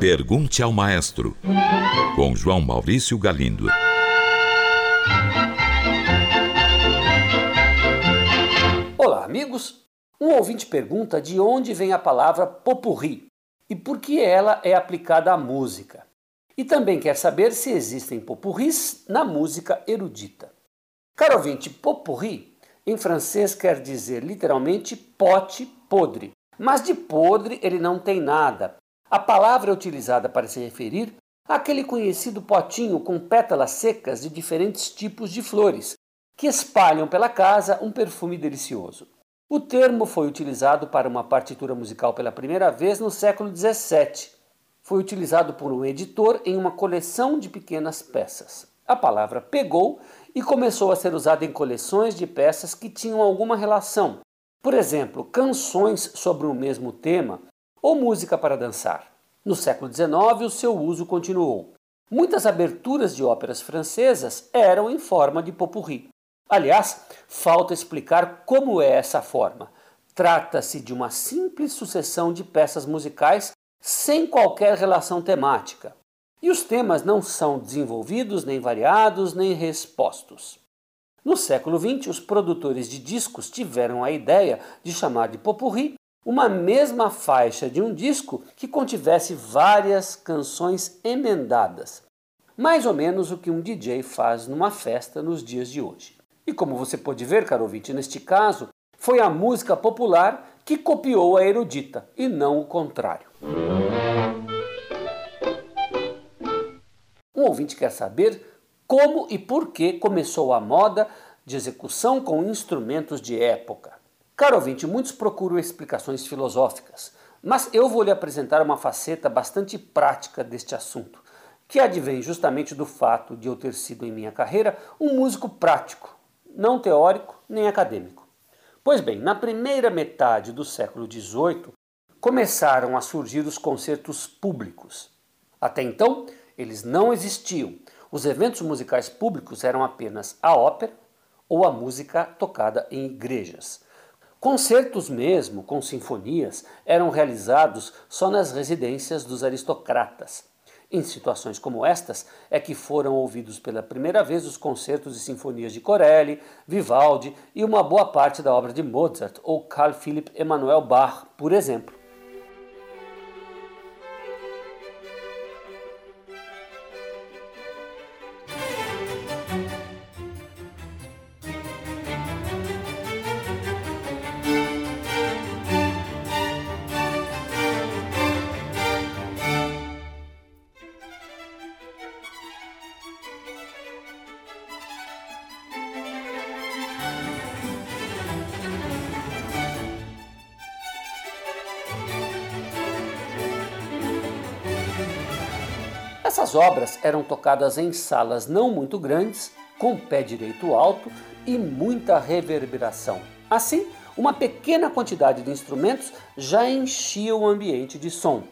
Pergunte ao Maestro, com João Maurício Galindo. Olá, amigos. Um ouvinte pergunta de onde vem a palavra popurri e por que ela é aplicada à música. E também quer saber se existem popurris na música erudita. Caro ouvinte, popurri em francês quer dizer literalmente pote podre, mas de podre ele não tem nada, a palavra é utilizada para se referir àquele conhecido potinho com pétalas secas de diferentes tipos de flores, que espalham pela casa um perfume delicioso. O termo foi utilizado para uma partitura musical pela primeira vez no século XVII. Foi utilizado por um editor em uma coleção de pequenas peças. A palavra pegou e começou a ser usada em coleções de peças que tinham alguma relação. Por exemplo, canções sobre o mesmo tema ou música para dançar. No século XIX, o seu uso continuou. Muitas aberturas de óperas francesas eram em forma de popurri. Aliás, falta explicar como é essa forma. Trata-se de uma simples sucessão de peças musicais sem qualquer relação temática. E os temas não são desenvolvidos, nem variados, nem respostos. No século XX, os produtores de discos tiveram a ideia de chamar de popurri uma mesma faixa de um disco que contivesse várias canções emendadas. Mais ou menos o que um DJ faz numa festa nos dias de hoje. E como você pode ver, caro ouvinte, neste caso, foi a música popular que copiou a erudita e não o contrário. Um ouvinte quer saber como e por que começou a moda de execução com instrumentos de época. Caro ouvinte, muitos procuram explicações filosóficas, mas eu vou lhe apresentar uma faceta bastante prática deste assunto, que advém justamente do fato de eu ter sido em minha carreira um músico prático, não teórico nem acadêmico. Pois bem, na primeira metade do século XVIII começaram a surgir os concertos públicos. Até então, eles não existiam. Os eventos musicais públicos eram apenas a ópera ou a música tocada em igrejas. Concertos mesmo, com sinfonias, eram realizados só nas residências dos aristocratas. Em situações como estas é que foram ouvidos pela primeira vez os concertos e sinfonias de Corelli, Vivaldi e uma boa parte da obra de Mozart ou Carl Philipp Emanuel Bach, por exemplo. Essas obras eram tocadas em salas não muito grandes, com pé direito alto e muita reverberação. Assim, uma pequena quantidade de instrumentos já enchia o ambiente de som.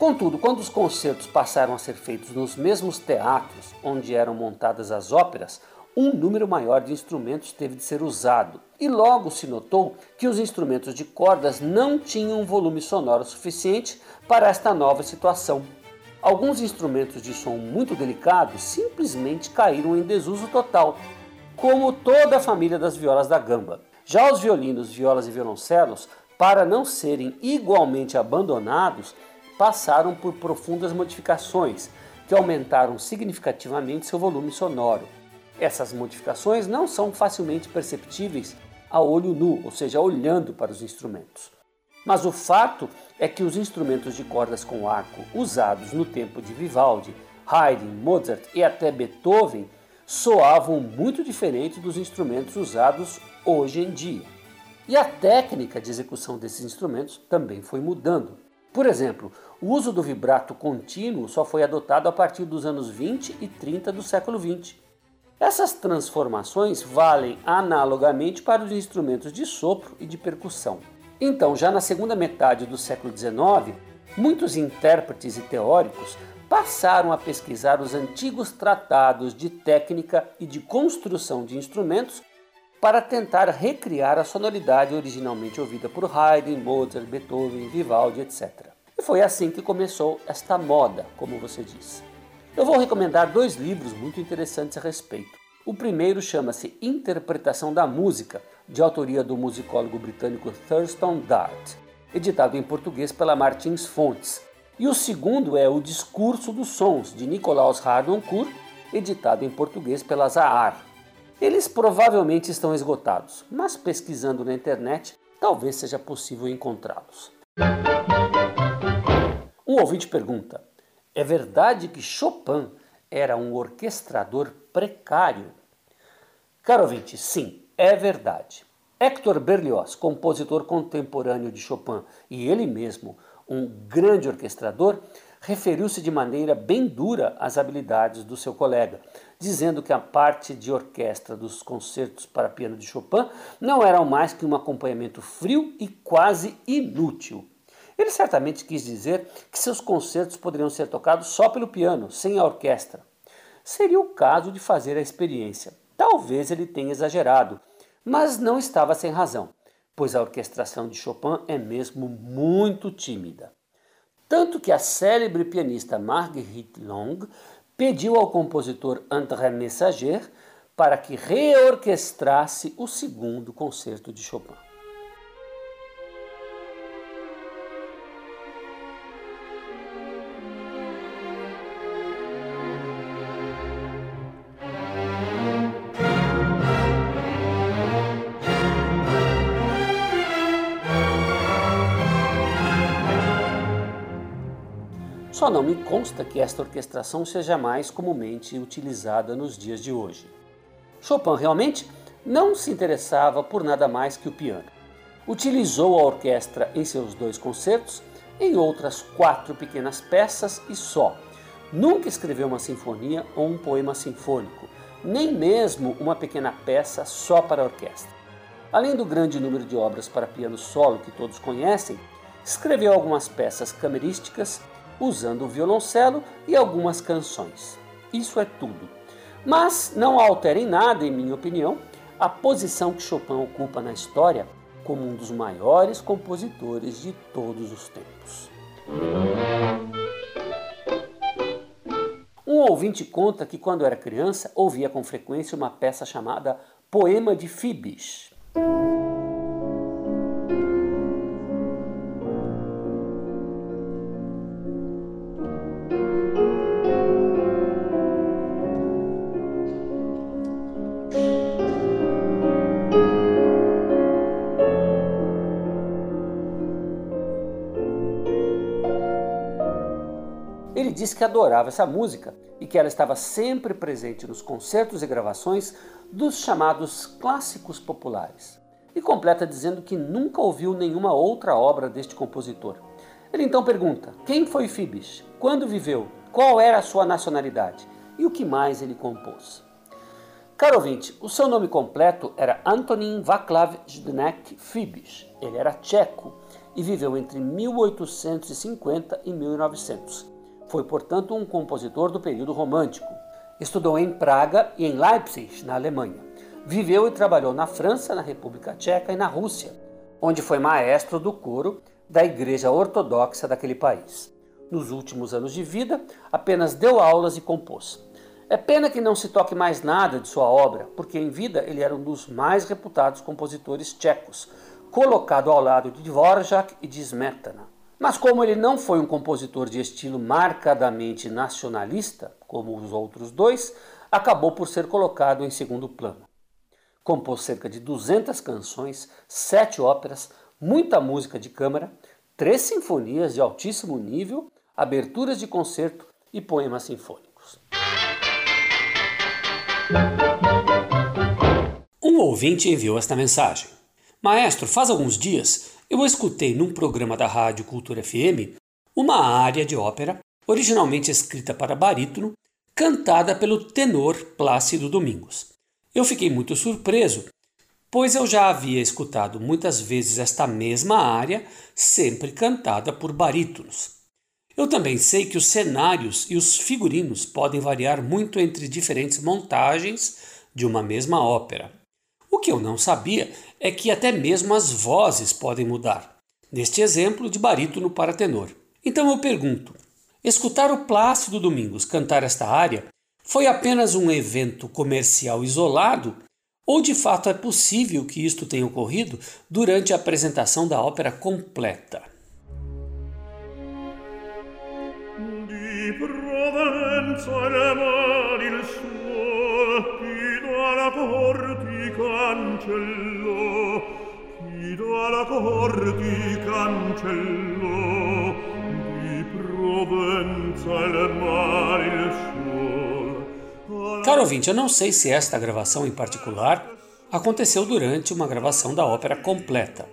Contudo, quando os concertos passaram a ser feitos nos mesmos teatros onde eram montadas as óperas, um número maior de instrumentos teve de ser usado, e logo se notou que os instrumentos de cordas não tinham volume sonoro suficiente para esta nova situação. Alguns instrumentos de som muito delicados simplesmente caíram em desuso total, como toda a família das violas da gamba. Já os violinos, violas e violoncelos, para não serem igualmente abandonados, passaram por profundas modificações que aumentaram significativamente seu volume sonoro. Essas modificações não são facilmente perceptíveis a olho nu, ou seja, olhando para os instrumentos. Mas o fato é que os instrumentos de cordas com arco usados no tempo de Vivaldi, Haydn, Mozart e até Beethoven soavam muito diferente dos instrumentos usados hoje em dia. E a técnica de execução desses instrumentos também foi mudando. Por exemplo, o uso do vibrato contínuo só foi adotado a partir dos anos 20 e 30 do século 20. Essas transformações valem analogamente para os instrumentos de sopro e de percussão. Então, já na segunda metade do século XIX, muitos intérpretes e teóricos passaram a pesquisar os antigos tratados de técnica e de construção de instrumentos para tentar recriar a sonoridade originalmente ouvida por Haydn, Mozart, Beethoven, Vivaldi, etc. E foi assim que começou esta moda, como você disse. Eu vou recomendar dois livros muito interessantes a respeito. O primeiro chama-se Interpretação da Música, de autoria do musicólogo britânico Thurston Dart, editado em português pela Martins Fontes. E o segundo é O Discurso dos Sons, de Nicolaus Harnoncourt, editado em português pela Zahar. Eles provavelmente estão esgotados, mas pesquisando na internet talvez seja possível encontrá-los. Um ouvinte pergunta: é verdade que Chopin era um orquestrador precário? Caro ouvinte, sim, é verdade. Hector Berlioz, compositor contemporâneo de Chopin e ele mesmo um grande orquestrador, referiu-se de maneira bem dura às habilidades do seu colega, dizendo que a parte de orquestra dos concertos para piano de Chopin não era mais que um acompanhamento frio e quase inútil. Ele certamente quis dizer que seus concertos poderiam ser tocados só pelo piano, sem a orquestra. Seria o caso de fazer a experiência. Talvez ele tenha exagerado, mas não estava sem razão, pois a orquestração de Chopin é mesmo muito tímida. Tanto que a célebre pianista Marguerite Long pediu ao compositor André Messager para que reorquestrasse o segundo concerto de Chopin. Só não me consta que esta orquestração seja mais comumente utilizada nos dias de hoje. Chopin realmente não se interessava por nada mais que o piano. Utilizou a orquestra em seus dois concertos, em outras quatro pequenas peças e só. Nunca escreveu uma sinfonia ou um poema sinfônico, nem mesmo uma pequena peça só para orquestra. Além do grande número de obras para piano solo que todos conhecem, escreveu algumas peças camerísticas usando o violoncelo e algumas canções. Isso é tudo. Mas não altera em nada, em minha opinião, a posição que Chopin ocupa na história como um dos maiores compositores de todos os tempos. Um ouvinte conta que quando era criança ouvia com frequência uma peça chamada Poema de Fibes. Ele disse que adorava essa música e que ela estava sempre presente nos concertos e gravações dos chamados clássicos populares. E completa dizendo que nunca ouviu nenhuma outra obra deste compositor. Ele então pergunta: quem foi Fibis? Quando viveu? Qual era a sua nacionalidade? E o que mais ele compôs? Caro ouvinte, o seu nome completo era Antonin Václav Zdeněk Fibis. Ele era tcheco e viveu entre 1850 e 1900. Foi, portanto, um compositor do período romântico. Estudou em Praga e em Leipzig, na Alemanha. Viveu e trabalhou na França, na República Tcheca e na Rússia, onde foi maestro do coro da Igreja Ortodoxa daquele país. Nos últimos anos de vida, apenas deu aulas e compôs. É pena que não se toque mais nada de sua obra, porque em vida ele era um dos mais reputados compositores tchecos, colocado ao lado de Dvorak e de Smetana. Mas como ele não foi um compositor de estilo marcadamente nacionalista, como os outros dois, acabou por ser colocado em segundo plano. Compôs cerca de 200 canções, sete óperas, muita música de câmara, três sinfonias de altíssimo nível, aberturas de concerto e poemas sinfônicos. Um ouvinte enviou esta mensagem. Maestro, faz alguns dias eu escutei num programa da Rádio Cultura FM uma área de ópera, originalmente escrita para barítono, cantada pelo tenor Plácido Domingos. Eu fiquei muito surpreso, pois eu já havia escutado muitas vezes esta mesma área, sempre cantada por barítonos. Eu também sei que os cenários e os figurinos podem variar muito entre diferentes montagens de uma mesma ópera. O que eu não sabia é que até mesmo as vozes podem mudar. Neste exemplo de barítono para tenor. Então eu pergunto: escutar o Plácido Domingos cantar esta área foi apenas um evento comercial isolado? Ou de fato é possível que isto tenha ocorrido durante a apresentação da ópera completa? Di Provenza porti cancello, alla porti cancello, di Provenza il suo. Caro ouvinte, eu não sei se esta gravação em particular aconteceu durante uma gravação da ópera completa.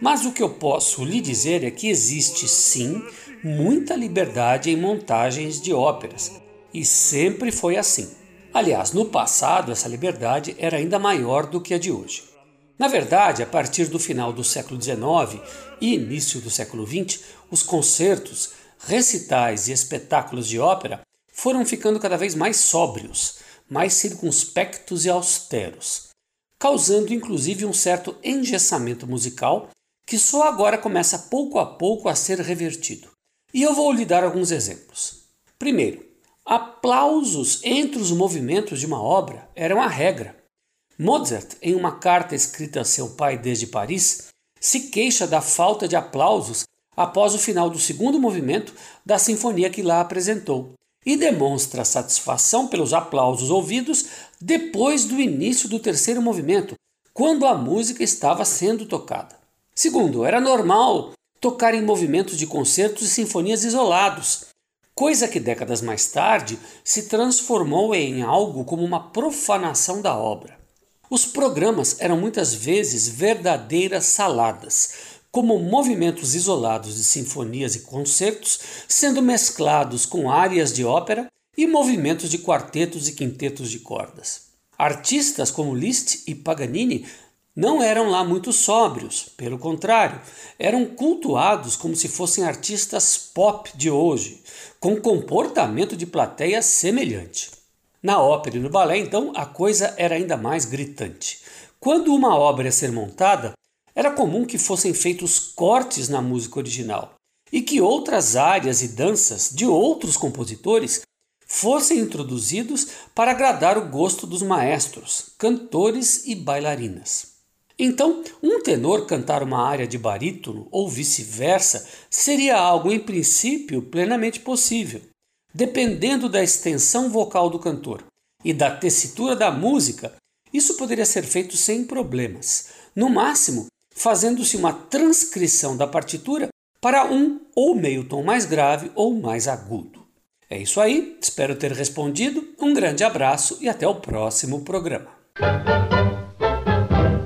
Mas o que eu posso lhe dizer é que existe sim muita liberdade em montagens de óperas, e sempre foi assim. Aliás, no passado essa liberdade era ainda maior do que a de hoje. Na verdade, a partir do final do século XIX e início do século XX, os concertos, recitais e espetáculos de ópera foram ficando cada vez mais sóbrios, mais circunspectos e austeros, causando inclusive um certo engessamento musical que só agora começa pouco a pouco a ser revertido. E eu vou lhe dar alguns exemplos. Primeiro, aplausos entre os movimentos de uma obra eram a regra. Mozart, em uma carta escrita a seu pai desde Paris, se queixa da falta de aplausos após o final do segundo movimento da sinfonia que lá apresentou e demonstra satisfação pelos aplausos ouvidos depois do início do terceiro movimento, quando a música estava sendo tocada. Segundo, era normal tocar em movimentos de concertos e sinfonias isolados, coisa que décadas mais tarde se transformou em algo como uma profanação da obra. Os programas eram muitas vezes verdadeiras saladas, como movimentos isolados de sinfonias e concertos sendo mesclados com áreas de ópera e movimentos de quartetos e quintetos de cordas. Artistas como Liszt e Paganini não eram lá muito sóbrios, pelo contrário, eram cultuados como se fossem artistas pop de hoje, com comportamento de plateia semelhante. Na ópera e no balé, então, a coisa era ainda mais gritante. Quando uma obra ia ser montada, era comum que fossem feitos cortes na música original e que outras áreas e danças de outros compositores fossem introduzidos para agradar o gosto dos maestros, cantores e bailarinas. Então, um tenor cantar uma área de barítono ou vice-versa seria algo, em princípio, plenamente possível, dependendo da extensão vocal do cantor e da tessitura da música. Isso poderia ser feito sem problemas, no máximo, fazendo-se uma transcrição da partitura para um ou meio tom mais grave ou mais agudo. É isso aí, espero ter respondido. Um grande abraço e até o próximo programa.